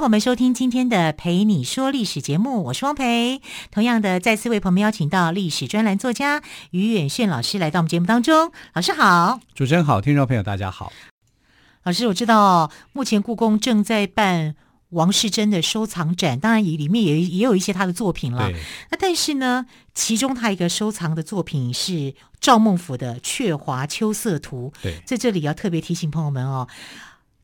朋友们收听今天的《陪你说历史》节目，我是汪培。同样的，再次为朋友们邀请到历史专栏作家于远炫老师来到我们节目当中。老师好，主持人好，听众朋友大家好。老师，我知道目前故宫正在办王世贞的收藏展，当然也里面也也有一些他的作品了。那但是呢，其中他一个收藏的作品是赵孟俯的《鹊华秋色图》。对，在这里要特别提醒朋友们哦。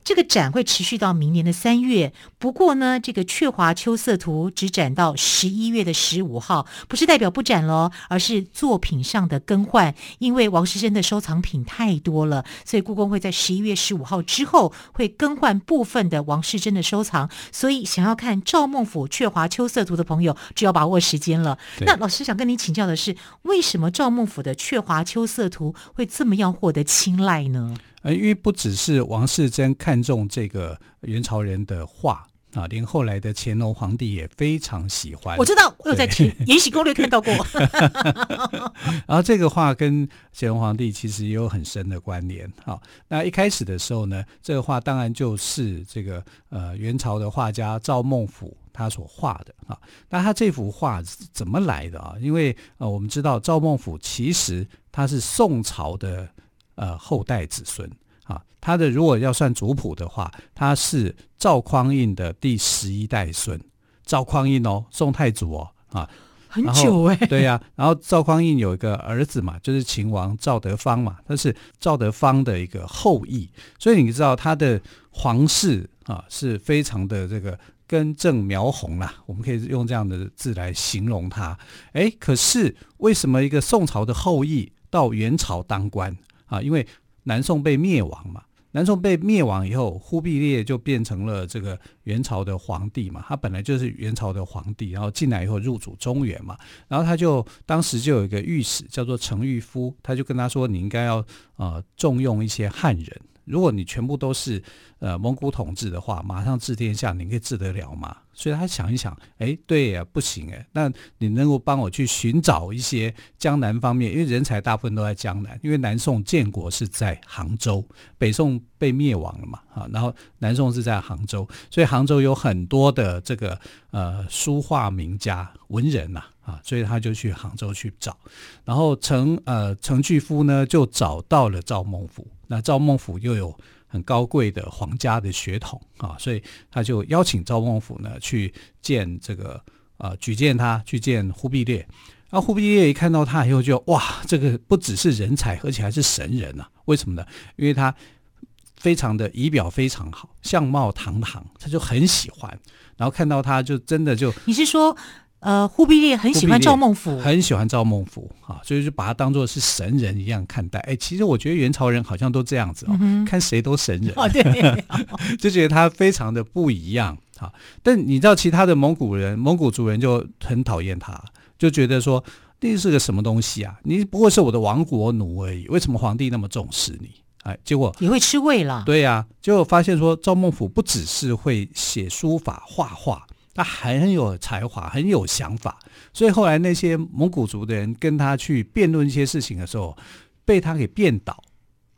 这个展会持续到明年的三月，不过呢，这个《鹊华秋色图》只展到十一月的十五号，不是代表不展喽，而是作品上的更换。因为王世贞的收藏品太多了，所以故宫会在十一月十五号之后会更换部分的王世贞的收藏。所以想要看赵孟頫《鹊华秋色图》的朋友，就要把握时间了。那老师想跟您请教的是，为什么赵孟頫的《鹊华秋色图》会这么样获得青睐呢？呃，因为不只是王世贞看中这个元朝人的画啊，连后来的乾隆皇帝也非常喜欢。我知道，我有在《延禧攻略》看到过。然后这个画跟乾隆皇帝其实也有很深的关联。好，那一开始的时候呢，这个画当然就是这个呃元朝的画家赵孟頫他所画的啊。那他这幅画怎么来的啊？因为呃我们知道赵孟頫其实他是宋朝的。呃，后代子孙啊，他的如果要算族谱的话，他是赵匡胤的第十一代孙。赵匡胤哦，宋太祖哦，啊，很久哎，对呀、啊。然后赵匡胤有一个儿子嘛，就是秦王赵德芳嘛，他是赵德芳的一个后裔，所以你知道他的皇室啊是非常的这个根正苗红啦，我们可以用这样的字来形容他。哎，可是为什么一个宋朝的后裔到元朝当官？啊，因为南宋被灭亡嘛，南宋被灭亡以后，忽必烈就变成了这个元朝的皇帝嘛。他本来就是元朝的皇帝，然后进来以后入主中原嘛。然后他就当时就有一个御史叫做程昱夫，他就跟他说：“你应该要呃重用一些汉人。”如果你全部都是呃蒙古统治的话，马上治天下，你可以治得了吗？所以他想一想，哎，对呀，不行哎，那你能够帮我去寻找一些江南方面，因为人才大部分都在江南，因为南宋建国是在杭州，北宋被灭亡了嘛，啊，然后南宋是在杭州，所以杭州有很多的这个呃书画名家文人呐，啊，所以他就去杭州去找，然后程呃程巨夫呢就找到了赵孟頫。那赵孟頫又有很高贵的皇家的血统啊，所以他就邀请赵孟頫呢去见这个啊、举荐他去见忽必烈。然后忽必烈一看到他以后就哇，这个不只是人才，而且还是神人啊！为什么呢？因为他非常的仪表非常好，相貌堂堂，他就很喜欢。然后看到他就真的就你是说？呃，忽必烈很喜欢赵孟頫，很喜欢赵孟頫啊，所以就把他当做是神人一样看待。哎，其实我觉得元朝人好像都这样子哦，嗯、看谁都神人，哦、对，就觉得他非常的不一样啊。但你知道，其他的蒙古人、蒙古族人就很讨厌他，就觉得说那是个什么东西啊？你不过是我的亡国奴而已，为什么皇帝那么重视你？哎，结果你会吃味了。对呀、啊，结果发现说赵孟頫不只是会写书法、画画。他很有才华，很有想法，所以后来那些蒙古族的人跟他去辩论一些事情的时候，被他给辩倒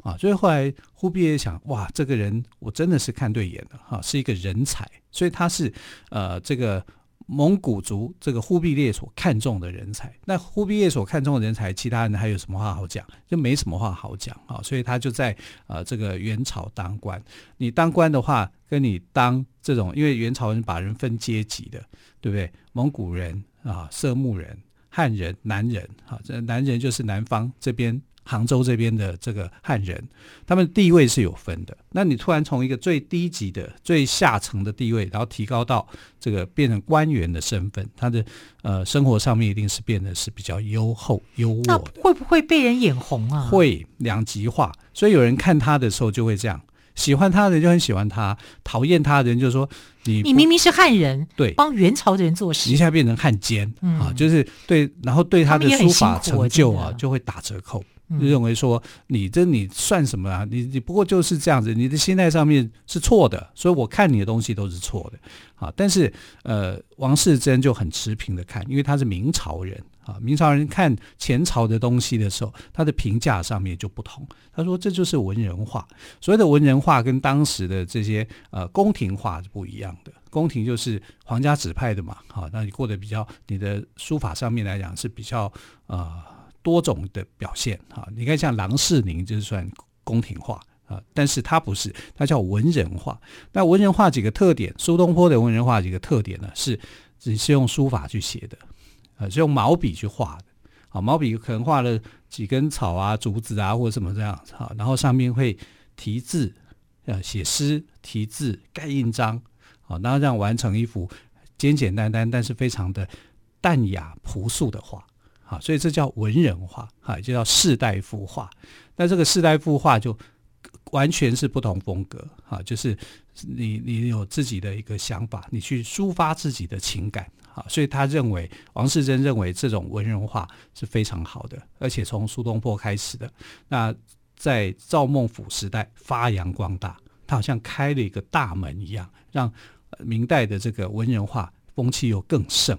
啊。所以后来忽必烈想，哇，这个人我真的是看对眼了哈，是一个人才，所以他是呃这个。蒙古族这个忽必烈所看重的人才，那忽必烈所看重的人才，其他人还有什么话好讲？就没什么话好讲啊！所以他就在呃这个元朝当官。你当官的话，跟你当这种，因为元朝人把人分阶级的，对不对？蒙古人啊，色目人、汉人、南人，啊，这南人就是南方这边。杭州这边的这个汉人，他们地位是有分的。那你突然从一个最低级的、最下层的地位，然后提高到这个变成官员的身份，他的呃生活上面一定是变得是比较优厚、优渥的。那会不会被人眼红啊？会两极化，所以有人看他的时候就会这样。喜欢他的人就很喜欢他，讨厌他的人就说你你明明是汉人，对，帮元朝的人做事，你现在变成汉奸、嗯、啊，就是对，然后对他的书法成就啊就会打折扣。就认为说你这你算什么啊？你你不过就是这样子，你的心态上面是错的，所以我看你的东西都是错的啊。但是呃，王世贞就很持平的看，因为他是明朝人啊。明朝人看前朝的东西的时候，他的评价上面就不同。他说这就是文人画，所谓的文人画跟当时的这些呃宫廷画是不一样的。宫廷就是皇家指派的嘛，好，那你过得比较你的书法上面来讲是比较啊。呃多种的表现啊，你看像郎世宁就是算宫廷画啊，但是他不是，他叫文人画。那文人画几个特点，苏东坡的文人画几个特点呢？是只是用书法去写的，呃，是用毛笔去画的。啊，毛笔可能画了几根草啊、竹子啊，或者什么这样子哈，然后上面会题字，呃，写诗、题字、盖印章，啊，然后这样完成一幅简简单单，但是非常的淡雅朴素的画。啊，所以这叫文人画，啊，就叫士大夫画。那这个士大夫画就完全是不同风格，啊，就是你你有自己的一个想法，你去抒发自己的情感，啊，所以他认为王士禛认为这种文人画是非常好的，而且从苏东坡开始的，那在赵孟頫时代发扬光大，他好像开了一个大门一样，让明代的这个文人画风气又更盛。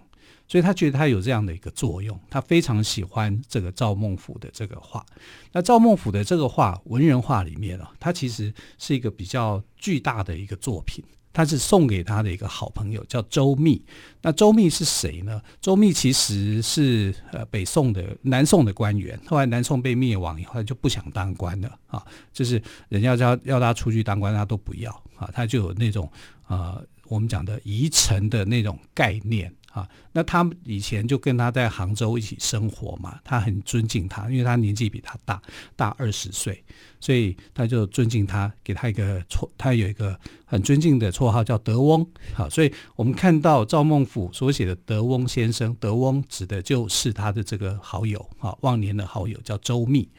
所以他觉得他有这样的一个作用，他非常喜欢这个赵孟頫的这个画。那赵孟頫的这个画，文人画里面啊，他其实是一个比较巨大的一个作品。他是送给他的一个好朋友，叫周密。那周密是谁呢？周密其实是呃北宋的南宋的官员，后来南宋被灭亡以后，他就不想当官了啊，就是人家要要他出去当官，他都不要啊，他就有那种、呃，我们讲的遗臣的那种概念。啊，那他以前就跟他在杭州一起生活嘛，他很尊敬他，因为他年纪比他大大二十岁，所以他就尊敬他，给他一个绰，他有一个很尊敬的绰号叫德翁。好，所以我们看到赵孟頫所写的德翁先生，德翁指的就是他的这个好友啊，忘年的好友叫周密。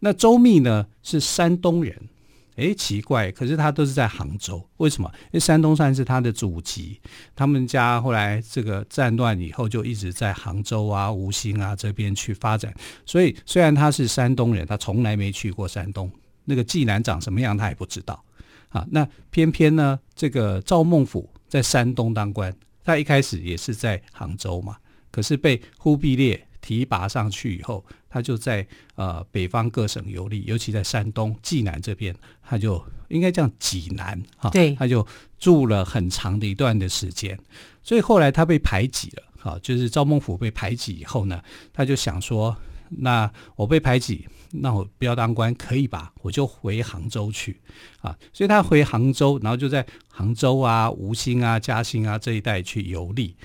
那周密呢是山东人。哎，奇怪，可是他都是在杭州，为什么？因为山东算是他的祖籍，他们家后来这个战乱以后，就一直在杭州啊、吴兴啊这边去发展。所以虽然他是山东人，他从来没去过山东，那个济南长什么样他也不知道。啊，那偏偏呢，这个赵孟頫在山东当官，他一开始也是在杭州嘛，可是被忽必烈提拔上去以后。他就在呃北方各省游历，尤其在山东济南这边，他就应该叫济南哈，对，他就住了很长的一段的时间。所以后来他被排挤了，哈，就是赵孟頫被排挤以后呢，他就想说，那我被排挤，那我不要当官可以吧？我就回杭州去啊。所以他回杭州，然后就在杭州啊、吴兴啊、嘉兴啊这一带去游历。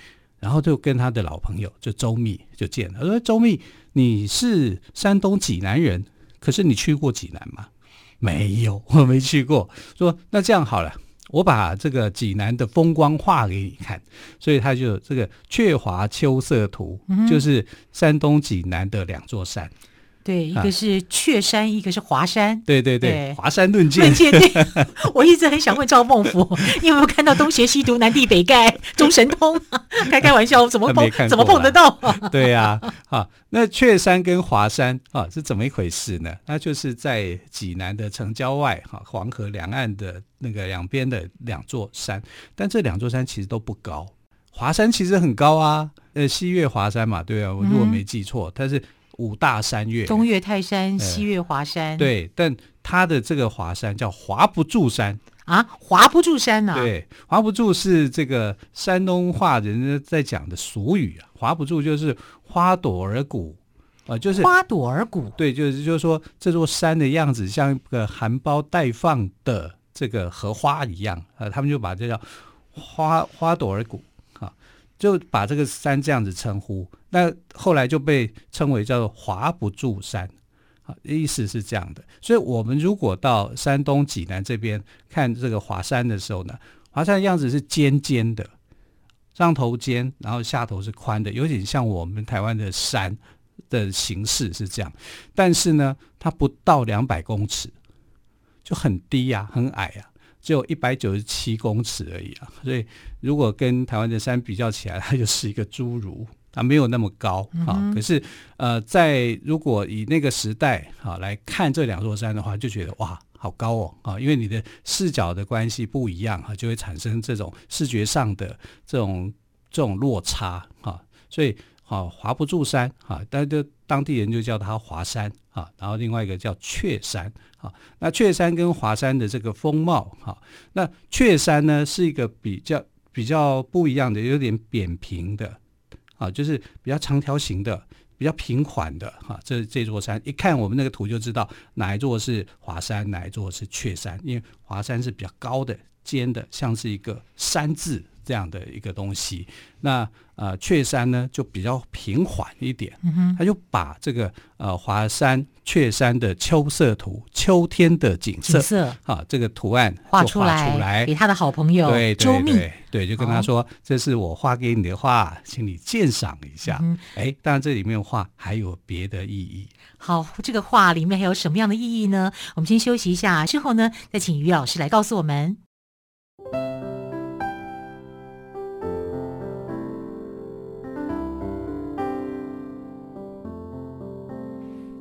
然后就跟他的老朋友就周密就见了，他说：“周密，你是山东济南人，可是你去过济南吗？没有，我没去过。说那这样好了，我把这个济南的风光画给你看。所以他就这个《鹊华秋色图》，就是山东济南的两座山。”对，一个是雀山，啊、一个是华山。对对对，华山论剑。论剑，对。我一直很想问赵孟頫，你有没有看到东邪西毒、南帝北丐、中神通？开开玩笑，怎么碰？怎么碰得到？对呀、啊，啊，那雀山跟华山啊是怎么一回事呢？那就是在济南的城郊外，哈、啊，黄河两岸的那个两边的两座山，但这两座山其实都不高。华山其实很高啊，呃，西岳华山嘛，对啊，我如果没记错，嗯、但是。五大山岳，东岳泰山，西岳华山。对，但它的这个华山叫华不住山啊，华不住山呐、啊。对，华不住是这个山东话人家在讲的俗语啊。华不住就是花朵而古啊，就是花朵而古。对，就是就是说这座山的样子像一个含苞待放的这个荷花一样啊，他们就把这叫花花朵而古啊，就把这个山这样子称呼。那后来就被称为叫做华不住山，啊，意思是这样的。所以，我们如果到山东济南这边看这个华山的时候呢，华山的样子是尖尖的，上头尖，然后下头是宽的，有点像我们台湾的山的形式是这样。但是呢，它不到两百公尺，就很低呀、很矮啊，只有一百九十七公尺而已啊。所以如果跟台湾的山比较起来，它就是一个侏儒，它没有那么高啊。嗯、可是呃，在如果以那个时代啊来看这两座山的话，就觉得哇。好高哦啊！因为你的视角的关系不一样啊，就会产生这种视觉上的这种这种落差啊。所以啊，华不住山啊，但就当地人就叫它华山啊。然后另外一个叫雀山啊。那雀山跟华山的这个风貌哈，那雀山呢是一个比较比较不一样的，有点扁平的啊，就是比较长条形的。比较平缓的哈，这这座山一看我们那个图就知道哪一座是华山，哪一座是雀山，因为华山是比较高的、尖的，像是一个山字这样的一个东西。那呃，雀山呢就比较平缓一点，他就把这个呃华山、雀山的秋色图，秋天的景色，景色啊，这个图案画出来，给他的好朋友对周密，对，就跟他说：“哦、这是我画给你的画，请你鉴赏一下。嗯哼”哎，当然这里面画还有别的意义。好，这个画里面还有什么样的意义呢？我们先休息一下，之后呢再请于老师来告诉我们。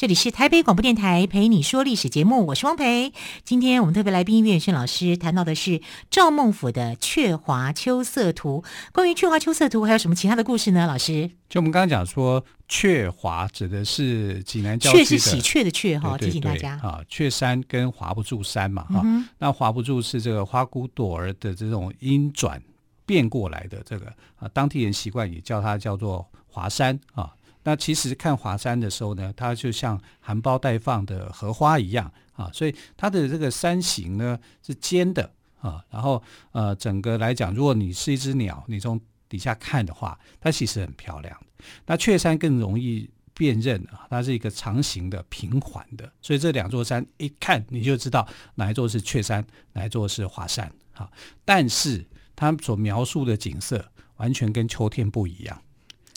这里是台北广播电台陪你说历史节目，我是汪培。今天我们特别来宾岳远轩老师谈到的是赵孟俯的《鹊华秋色图》。关于《鹊华秋色图》，还有什么其他的故事呢？老师，就我们刚刚讲说，鹊华指的是济南郊区的，鹊是喜鹊的鹊哈，提醒大家啊。鹊山跟华不注山嘛哈，那华不注是这个花骨朵儿的这种音转变过来的这个啊，当地人习惯也叫它叫做华山啊。那其实看华山的时候呢，它就像含苞待放的荷花一样啊，所以它的这个山形呢是尖的啊，然后呃整个来讲，如果你是一只鸟，你从底下看的话，它其实很漂亮。那雀山更容易辨认啊，它是一个长形的、平缓的，所以这两座山一看你就知道哪一座是雀山，哪一座是华山啊。但是它所描述的景色完全跟秋天不一样。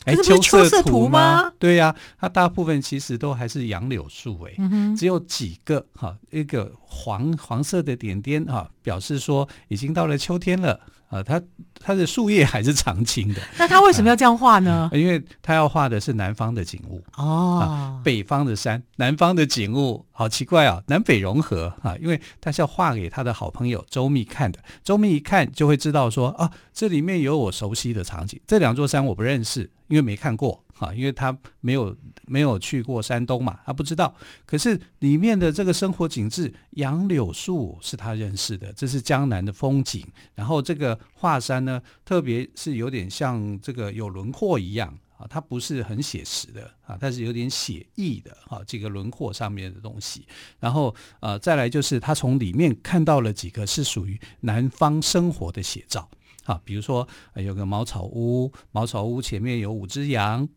哎，秋色图吗？对呀、啊，它大部分其实都还是杨柳树，哎、嗯，只有几个哈，一个黄黄色的点点哈，表示说已经到了秋天了。啊，它它的树叶还是常青的。那他为什么要这样画呢？因为他要画的是南方的景物哦、啊，北方的山，南方的景物，好奇怪啊，南北融合啊。因为他是要画给他的好朋友周密看的，周密一看就会知道说啊，这里面有我熟悉的场景。这两座山我不认识，因为没看过。啊，因为他没有没有去过山东嘛，他不知道。可是里面的这个生活景致，杨柳树是他认识的，这是江南的风景。然后这个华山呢，特别是有点像这个有轮廓一样啊，它不是很写实的啊，它是有点写意的啊，这个轮廓上面的东西。然后呃，再来就是他从里面看到了几个是属于南方生活的写照啊，比如说有个茅草屋，茅草屋前面有五只羊。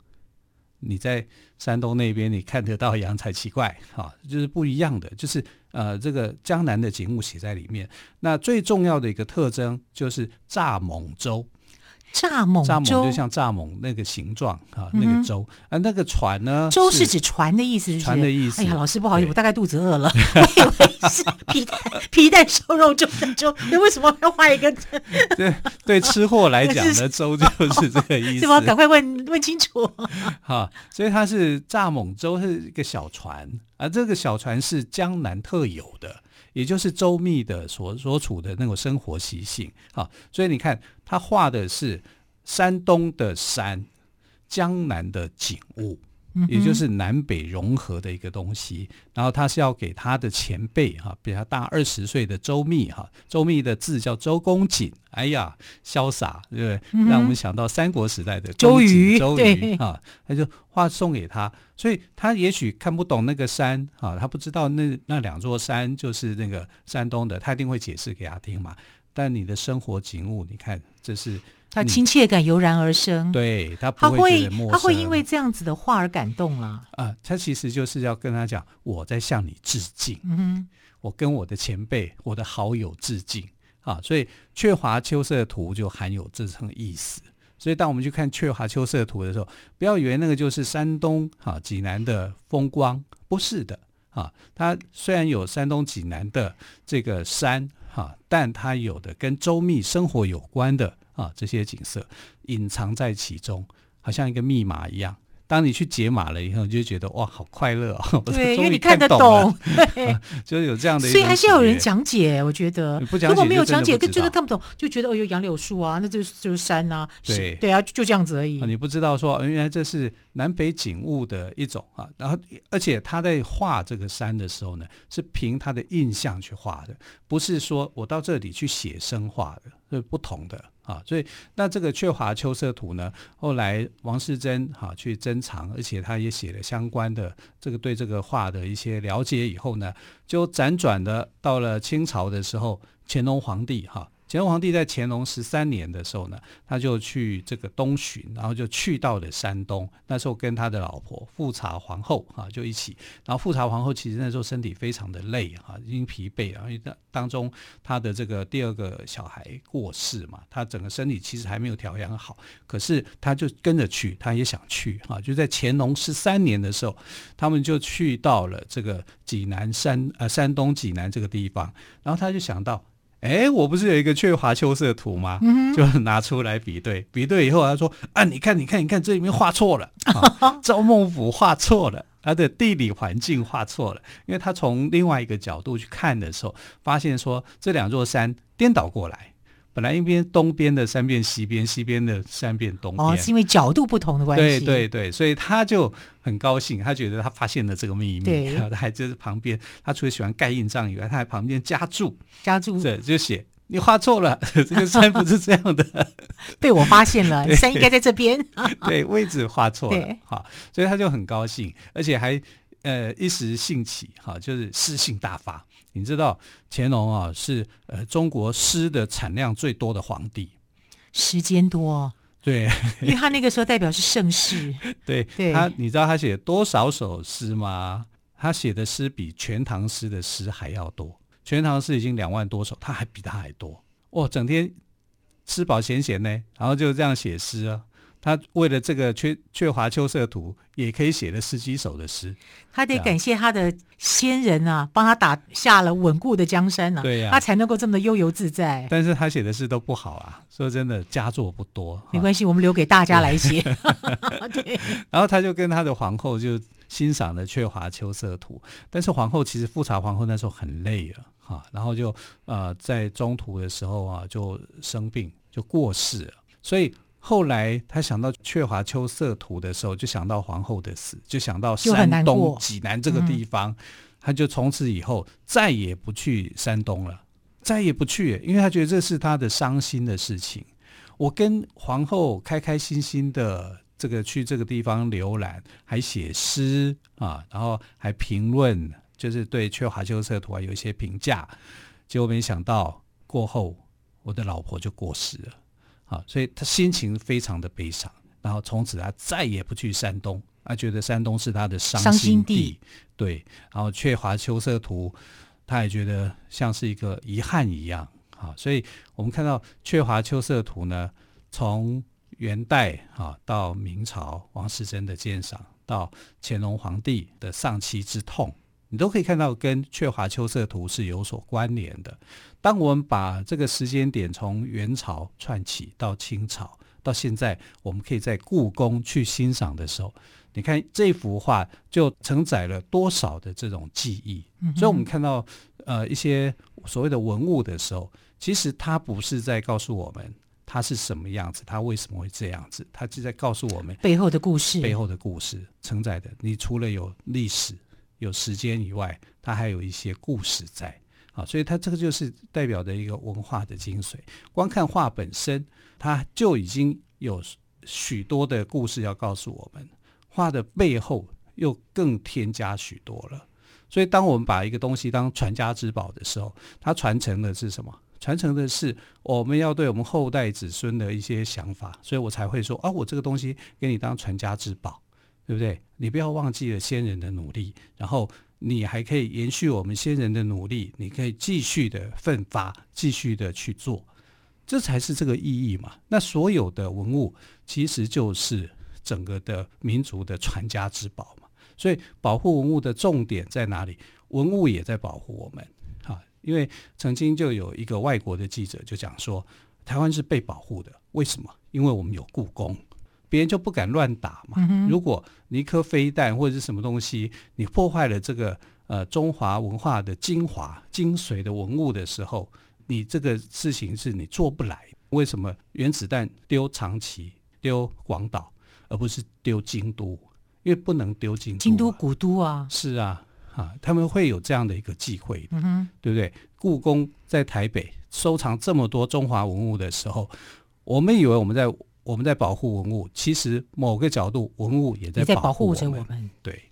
你在山东那边，你看得到羊才奇怪，哈，就是不一样的，就是呃，这个江南的景物写在里面。那最重要的一个特征就是蚱蜢粥。蚱蜢蚱蜢就像蚱蜢那个形状啊，那个舟啊，那个船呢？舟是指船的意思，船的意思。哎呀，老师不好意思，我大概肚子饿了，我以为是皮蛋皮蛋瘦肉粥的粥，那为什么要画一个？对对，吃货来讲的粥就是这个意思。是吧？赶快问问清楚。好，所以它是蚱蜢舟，是一个小船，啊这个小船是江南特有的。也就是周密的所所处的那种生活习性好，所以你看他画的是山东的山，江南的景物也就是南北融合的一个东西。然后他是要给他的前辈哈，比他大二十岁的周密哈，周密的字叫周公瑾，哎呀，潇洒，对不对？让我们想到三国时代的周瑜，周瑜啊，他就画送给他，所以他也许看不懂那个山啊，他不知道那那两座山就是那个山东的，他一定会解释给他听嘛。但你的生活景物，你看，这是他亲切感油然而生。对，他不会觉得陌生，他会因为这样子的话而感动了。啊、呃，他其实就是要跟他讲，我在向你致敬。嗯哼，我跟我的前辈、我的好友致敬啊。所以《鹊华秋色图》就含有这层意思。所以当我们去看《鹊华秋色图》的时候，不要以为那个就是山东啊济南的风光，不是的啊。它虽然有山东济南的这个山。啊，但它有的跟周密生活有关的啊，这些景色隐藏在其中，好像一个密码一样。当你去解码了以后，你就觉得哇，好快乐哦！对，因为你看得懂，对，就是有这样的。所以还是要有人讲解，我觉得。不讲解，如果没有讲解，就觉得看不懂，就觉得哦，有杨柳树啊，那就是就是山啊，对对啊，就这样子而已。你不知道说，原来这是南北景物的一种啊。然后，而且他在画这个山的时候呢，是凭他的印象去画的，不是说我到这里去写生画的，是不同的。啊，所以那这个《鹊华秋色图》呢，后来王世贞哈去珍藏，而且他也写了相关的这个对这个画的一些了解以后呢，就辗转的到了清朝的时候，乾隆皇帝哈。乾隆皇帝在乾隆十三年的时候呢，他就去这个东巡，然后就去到了山东。那时候跟他的老婆富察皇后啊就一起。然后富察皇后其实那时候身体非常的累啊，已经疲惫了，因为当当中他的这个第二个小孩过世嘛，他整个身体其实还没有调养好。可是他就跟着去，他也想去啊。就在乾隆十三年的时候，他们就去到了这个济南山呃山东济南这个地方，然后他就想到。哎，我不是有一个《鹊华秋色图》吗？嗯、就拿出来比对，比对以后他说：“啊，你看，你看，你看，这里面画错了，啊、赵孟俯画错了，他的地理环境画错了，因为他从另外一个角度去看的时候，发现说这两座山颠倒过来。”本来一边东边的山变西边，西边的山变东边。哦，是因为角度不同的关系。对对对，所以他就很高兴，他觉得他发现了这个秘密。对，他还就是旁边，他除了喜欢盖印章以外，他还旁边加注，加注，对，就写你画错了，这个山不是这样的，被我发现了，山应该在这边。对，位置画错了，好，所以他就很高兴，而且还呃一时兴起，哈，就是诗兴大发。你知道乾隆啊是呃中国诗的产量最多的皇帝，时间多，对，因为他那个时候代表是盛世，对，对。他，你知道他写多少首诗吗？他写的诗比全唐诗的诗还要多，全唐诗已经两万多首，他还比他还多，哦，整天吃饱闲闲呢，然后就这样写诗啊。他为了这个《阙阙华秋色图》，也可以写了十几首的诗。他得感谢他的先人啊，帮他打下了稳固的江山呢、啊。对呀、啊，他才能够这么的悠游自在。但是他写的诗都不好啊，说真的，佳作不多。没关系，我们留给大家来写。对。然后他就跟他的皇后就欣赏了《阙华秋色图》，但是皇后其实富察皇后那时候很累了哈，然后就呃在中途的时候啊就生病就过世了，所以。后来他想到《鹊华秋色图》的时候，就想到皇后的死，就想到山东济南这个地方，他就从此以后再也不去山东了，再也不去，因为他觉得这是他的伤心的事情。我跟皇后开开心心的这个去这个地方浏览，还写诗啊，然后还评论，就是对《鹊华秋色图》啊有一些评价，结果没想到过后我的老婆就过世了。啊，所以他心情非常的悲伤，然后从此他再也不去山东，他觉得山东是他的伤心地。对，然后《却华秋色图》，他也觉得像是一个遗憾一样。啊，所以我们看到《却华秋色图》呢，从元代啊到明朝王世贞的鉴赏，到乾隆皇帝的丧妻之痛。你都可以看到跟《阙华秋色图》是有所关联的。当我们把这个时间点从元朝串起到清朝，到现在，我们可以在故宫去欣赏的时候，你看这幅画就承载了多少的这种记忆。嗯、所以，我们看到呃一些所谓的文物的时候，其实它不是在告诉我们它是什么样子，它为什么会这样子，它就在告诉我们背后的故事，背后的故事承载的。你除了有历史、有时间以外，它还有一些故事在啊，所以它这个就是代表着一个文化的精髓。光看画本身，它就已经有许多的故事要告诉我们，画的背后又更添加许多了。所以，当我们把一个东西当传家之宝的时候，它传承的是什么？传承的是我们要对我们后代子孙的一些想法。所以我才会说啊，我这个东西给你当传家之宝，对不对？你不要忘记了先人的努力，然后你还可以延续我们先人的努力，你可以继续的奋发，继续的去做，这才是这个意义嘛。那所有的文物其实就是整个的民族的传家之宝嘛。所以，保护文物的重点在哪里？文物也在保护我们，哈。因为曾经就有一个外国的记者就讲说，台湾是被保护的，为什么？因为我们有故宫，别人就不敢乱打嘛。嗯、如果你一颗飞弹或者是什么东西，你破坏了这个呃中华文化的精华、精髓的文物的时候，你这个事情是你做不来。为什么原子弹丢长崎、丢广岛，而不是丢京都？因为不能丢京都，京都古都啊，是啊，啊，他们会有这样的一个忌讳，对不对？故宫在台北收藏这么多中华文物的时候，我们以为我们在我们在保护文物，其实某个角度文物也在保护着我们，对。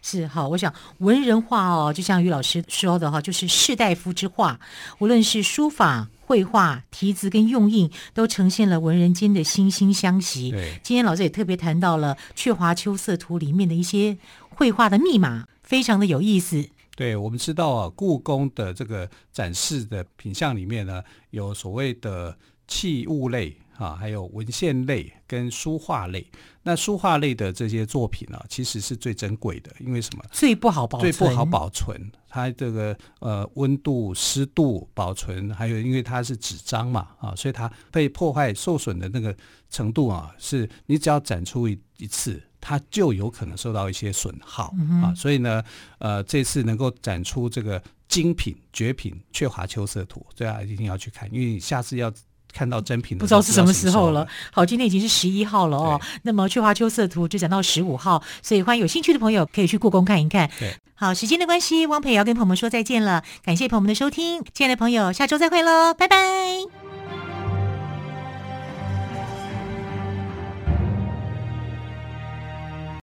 是好，我想文人画哦，就像于老师说的哈，就是士大夫之画，无论是书法、绘画、题字跟用印，都呈现了文人间的惺惺相惜。对，今天老师也特别谈到了《鹊华秋色图》里面的一些绘画的密码，非常的有意思。对，我们知道啊，故宫的这个展示的品相里面呢，有所谓的器物类。啊，还有文献类跟书画类。那书画类的这些作品呢、啊，其实是最珍贵的，因为什么？最不好保存，最不好保存。它这个呃温度、湿度保存，还有因为它是纸张嘛，啊，所以它被破坏、受损的那个程度啊，是你只要展出一一次，它就有可能受到一些损耗、嗯、啊。所以呢，呃，这次能够展出这个精品绝品《鹊华秋色图》，大家一定要去看，因为你下次要。看到真品的，不知道是什么时候了。好，今天已经是十一号了哦。那么《去华秋色图》就讲到十五号，所以欢迎有兴趣的朋友可以去故宫看一看。对，好，时间的关系，汪培也要跟朋友们说再见了。感谢朋友们的收听，亲爱的朋友，下周再会喽，拜拜。